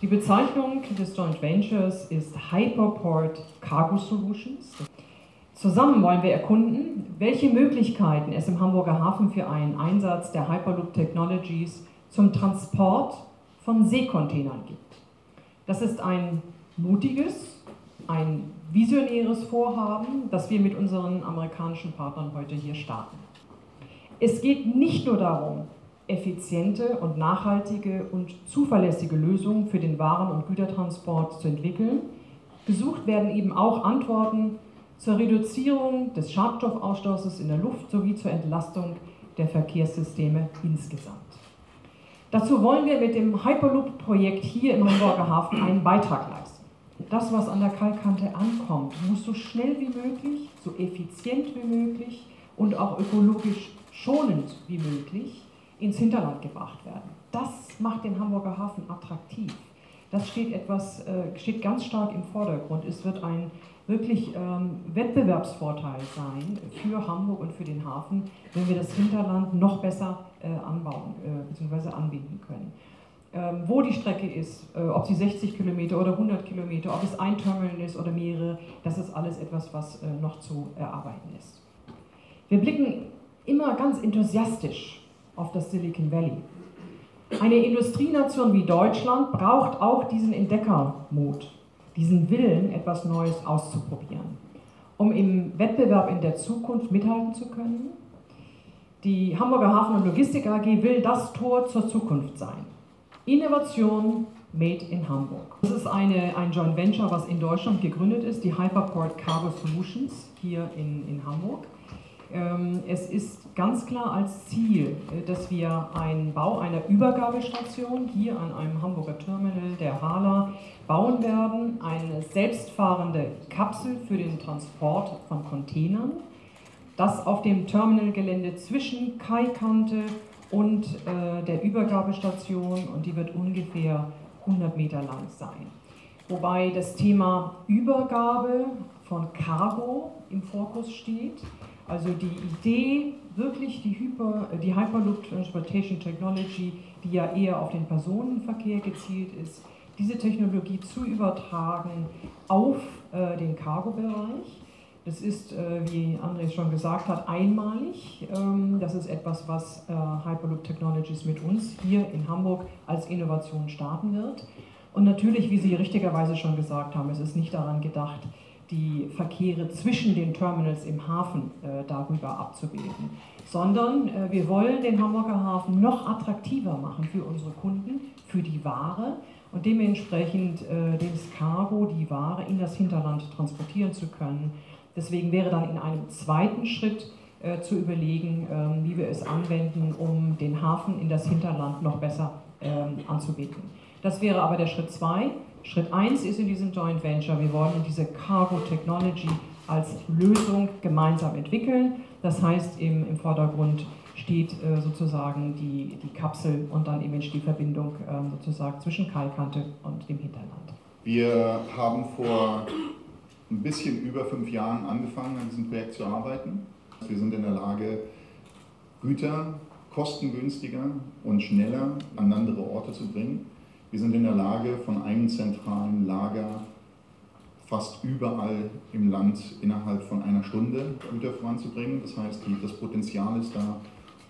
Die Bezeichnung des Joint Ventures ist Hyperport Cargo Solutions. Zusammen wollen wir erkunden, welche Möglichkeiten es im Hamburger Hafen für einen Einsatz der Hyperloop Technologies zum Transport von Seekontainern gibt. Das ist ein mutiges, ein visionäres Vorhaben, das wir mit unseren amerikanischen Partnern heute hier starten. Es geht nicht nur darum, effiziente und nachhaltige und zuverlässige Lösungen für den Waren- und Gütertransport zu entwickeln. Gesucht werden eben auch Antworten zur Reduzierung des Schadstoffausstoßes in der Luft sowie zur Entlastung der Verkehrssysteme insgesamt. Dazu wollen wir mit dem Hyperloop-Projekt hier im Hamburger Hafen einen Beitrag leisten. Das, was an der Kalkkante ankommt, muss so schnell wie möglich, so effizient wie möglich und auch ökologisch schonend wie möglich ins Hinterland gebracht werden. Das macht den Hamburger Hafen attraktiv. Das steht, etwas, äh, steht ganz stark im Vordergrund. Es wird ein wirklich ähm, Wettbewerbsvorteil sein für Hamburg und für den Hafen, wenn wir das Hinterland noch besser äh, anbauen äh, bzw. anbinden können. Ähm, wo die Strecke ist, äh, ob sie 60 Kilometer oder 100 Kilometer, ob es ein Terminal ist oder mehrere, das ist alles etwas, was äh, noch zu erarbeiten ist. Wir blicken immer ganz enthusiastisch auf das Silicon Valley. Eine Industrienation wie Deutschland braucht auch diesen Entdeckermut, diesen Willen, etwas Neues auszuprobieren, um im Wettbewerb in der Zukunft mithalten zu können. Die Hamburger Hafen- und Logistik AG will das Tor zur Zukunft sein. Innovation made in Hamburg. Das ist eine, ein Joint Venture, was in Deutschland gegründet ist, die Hyperport Cargo Solutions hier in, in Hamburg. Ähm, es ist ganz klar als Ziel, äh, dass wir einen Bau einer Übergabestation hier an einem Hamburger Terminal der Hala bauen werden, eine selbstfahrende Kapsel für den Transport von Containern, das auf dem Terminalgelände zwischen Kaikante und äh, der Übergabestation und die wird ungefähr 100 Meter lang sein. Wobei das Thema Übergabe von Cargo im Fokus steht. Also die Idee, wirklich die, Hyper, die Hyperloop Transportation Technology, die ja eher auf den Personenverkehr gezielt ist, diese Technologie zu übertragen auf äh, den Cargo-Bereich. Das ist, äh, wie Andres schon gesagt hat, einmalig. Ähm, das ist etwas, was äh, Hyperloop Technologies mit uns hier in Hamburg als Innovation starten wird. Und natürlich, wie Sie richtigerweise schon gesagt haben, es ist nicht daran gedacht, die Verkehre zwischen den Terminals im Hafen äh, darüber abzubilden, sondern äh, wir wollen den Hamburger Hafen noch attraktiver machen für unsere Kunden, für die Ware und dementsprechend äh, das Cargo, die Ware in das Hinterland transportieren zu können. Deswegen wäre dann in einem zweiten Schritt äh, zu überlegen, ähm, wie wir es anwenden, um den Hafen in das Hinterland noch besser ähm, anzubieten. Das wäre aber der Schritt zwei. Schritt 1 ist in diesem Joint Venture, wir wollen diese Cargo Technology als Lösung gemeinsam entwickeln. Das heißt, im, im Vordergrund steht äh, sozusagen die, die Kapsel und dann eben die Verbindung äh, sozusagen zwischen Kalkante und dem Hinterland. Wir haben vor ein bisschen über fünf Jahren angefangen, an diesem Projekt zu arbeiten. Wir sind in der Lage, Güter kostengünstiger und schneller an andere Orte zu bringen. Wir sind in der Lage, von einem zentralen Lager fast überall im Land innerhalb von einer Stunde Güter voranzubringen. Das heißt, das Potenzial ist da,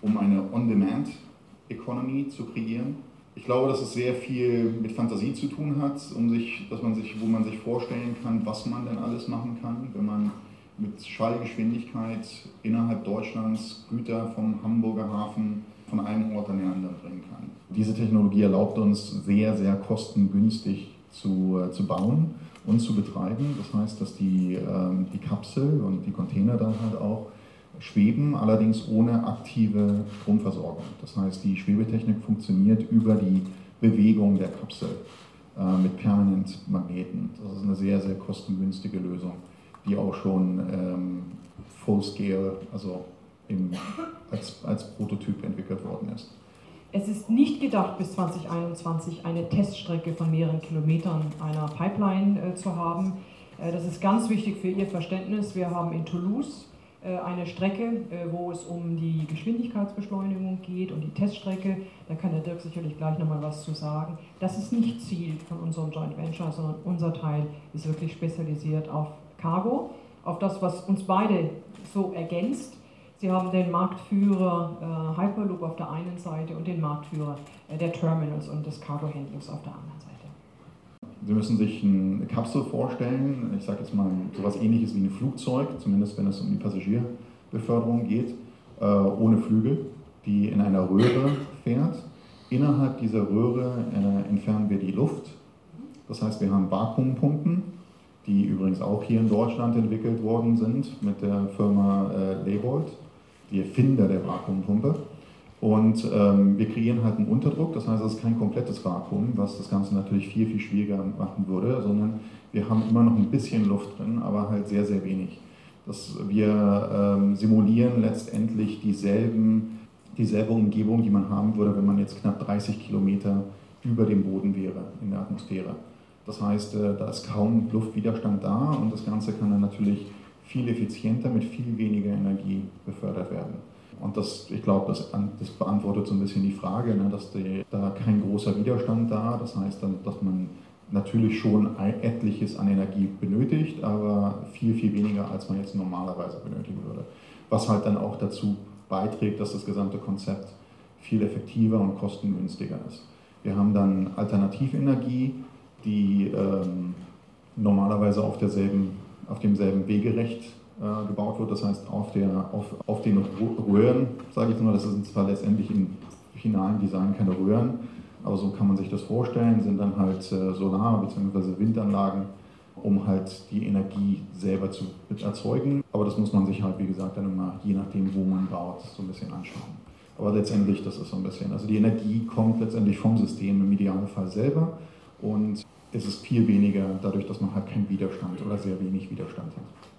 um eine On-Demand-Economy zu kreieren. Ich glaube, dass es sehr viel mit Fantasie zu tun hat, um sich, dass man sich, wo man sich vorstellen kann, was man denn alles machen kann, wenn man mit Schallgeschwindigkeit innerhalb Deutschlands Güter vom Hamburger Hafen von einem Ort an den anderen bringen kann. Diese Technologie erlaubt uns sehr, sehr kostengünstig zu, äh, zu bauen und zu betreiben. Das heißt, dass die, ähm, die Kapsel und die Container dann halt auch schweben, allerdings ohne aktive Stromversorgung. Das heißt, die Schwebetechnik funktioniert über die Bewegung der Kapsel äh, mit Permanent Magneten. Das ist eine sehr, sehr kostengünstige Lösung, die auch schon ähm, Full Scale, also im, als, als Prototyp entwickelt worden ist. Es ist nicht gedacht, bis 2021 eine Teststrecke von mehreren Kilometern einer Pipeline äh, zu haben. Äh, das ist ganz wichtig für Ihr Verständnis. Wir haben in Toulouse äh, eine Strecke, äh, wo es um die Geschwindigkeitsbeschleunigung geht und die Teststrecke. Da kann der Dirk sicherlich gleich nochmal was zu sagen. Das ist nicht Ziel von unserem Joint Venture, sondern unser Teil ist wirklich spezialisiert auf Cargo, auf das, was uns beide so ergänzt. Sie haben den Marktführer äh, Hyperloop auf der einen Seite und den Marktführer äh, der Terminals und des Cargo-Handlings auf der anderen Seite. Sie müssen sich eine Kapsel vorstellen, ich sage jetzt mal sowas ähnliches wie ein Flugzeug, zumindest wenn es um die Passagierbeförderung geht, äh, ohne Flügel, die in einer Röhre fährt. Innerhalb dieser Röhre äh, entfernen wir die Luft. Das heißt, wir haben Vakuumpumpen, die übrigens auch hier in Deutschland entwickelt worden sind mit der Firma äh, Leybold, die Erfinder der Vakuumpumpe. Und ähm, wir kreieren halt einen Unterdruck, das heißt, es ist kein komplettes Vakuum, was das Ganze natürlich viel, viel schwieriger machen würde, sondern wir haben immer noch ein bisschen Luft drin, aber halt sehr, sehr wenig. Das, wir ähm, simulieren letztendlich dieselben, dieselbe Umgebung, die man haben würde, wenn man jetzt knapp 30 Kilometer über dem Boden wäre in der Atmosphäre. Das heißt, äh, da ist kaum Luftwiderstand da und das Ganze kann dann natürlich viel effizienter mit viel weniger Energie befördert werden. Und das, ich glaube, das, das, beantwortet so ein bisschen die Frage, ne, dass die, da kein großer Widerstand da, das heißt dann, dass man natürlich schon etliches an Energie benötigt, aber viel, viel weniger, als man jetzt normalerweise benötigen würde. Was halt dann auch dazu beiträgt, dass das gesamte Konzept viel effektiver und kostengünstiger ist. Wir haben dann Alternativenergie, die ähm, normalerweise auf, derselben, auf demselben Wegerecht äh, gebaut wird. Das heißt, auf, der, auf, auf den Röhren, sage ich mal, das sind zwar letztendlich im finalen Design keine Röhren, aber so kann man sich das vorstellen, sind dann halt äh, Solar- bzw. Windanlagen, um halt die Energie selber zu erzeugen. Aber das muss man sich halt, wie gesagt, dann immer, je nachdem, wo man baut, so ein bisschen anschauen. Aber letztendlich, das ist so ein bisschen, also die Energie kommt letztendlich vom System im Idealfall selber und es ist viel weniger dadurch, dass man halt keinen Widerstand oder sehr wenig Widerstand hat.